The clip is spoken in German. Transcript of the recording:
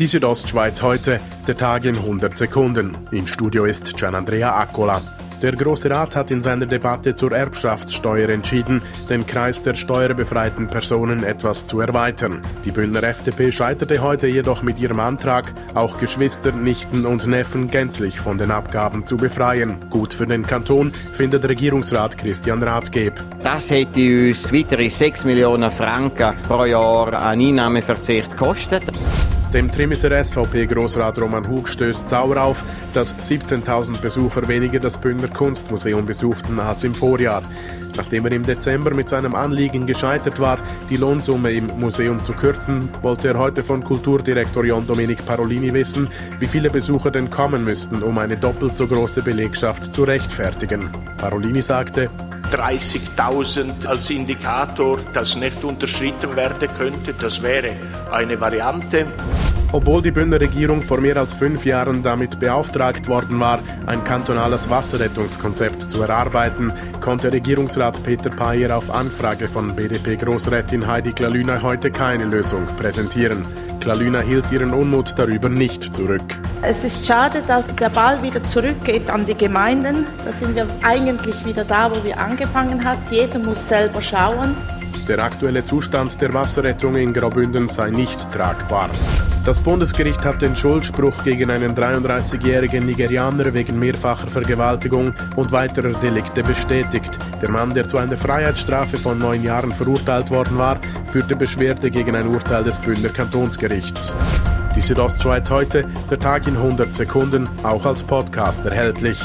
Die Südostschweiz heute, der Tag in 100 Sekunden. Im Studio ist Gianandrea Accola. Der Große Rat hat in seiner Debatte zur Erbschaftssteuer entschieden, den Kreis der steuerbefreiten Personen etwas zu erweitern. Die Bündner FDP scheiterte heute jedoch mit ihrem Antrag, auch Geschwister, Nichten und Neffen gänzlich von den Abgaben zu befreien. Gut für den Kanton findet Regierungsrat Christian Rathgeb. Das hätte uns weitere 6 Millionen Franken pro Jahr an Einnahmeverzicht gekostet. Dem Trimiser SVP-Grossrat Roman Hug stößt sauer auf, dass 17.000 Besucher weniger das Bündner Kunstmuseum besuchten als im Vorjahr. Nachdem er im Dezember mit seinem Anliegen gescheitert war, die Lohnsumme im Museum zu kürzen, wollte er heute von Kulturdirektor John Domenic Parolini wissen, wie viele Besucher denn kommen müssten, um eine doppelt so große Belegschaft zu rechtfertigen. Parolini sagte, 30.000 als Indikator, das nicht unterschritten werden könnte. Das wäre eine Variante. Obwohl die Bündner Regierung vor mehr als fünf Jahren damit beauftragt worden war, ein kantonales Wasserrettungskonzept zu erarbeiten, konnte Regierungsrat Peter Payer auf Anfrage von BDP-Großrätin Heidi Klalüner heute keine Lösung präsentieren. Klalüner hielt ihren Unmut darüber nicht zurück. Es ist schade, dass der Ball wieder zurückgeht an die Gemeinden. Da sind wir eigentlich wieder da, wo wir angefangen haben. Jeder muss selber schauen. Der aktuelle Zustand der Wasserrettung in Graubünden sei nicht tragbar. Das Bundesgericht hat den Schuldspruch gegen einen 33-jährigen Nigerianer wegen mehrfacher Vergewaltigung und weiterer Delikte bestätigt. Der Mann, der zu einer Freiheitsstrafe von neun Jahren verurteilt worden war, führte Beschwerde gegen ein Urteil des Bündner Kantonsgerichts. Die Südostschweiz heute, der Tag in 100 Sekunden, auch als Podcast erhältlich.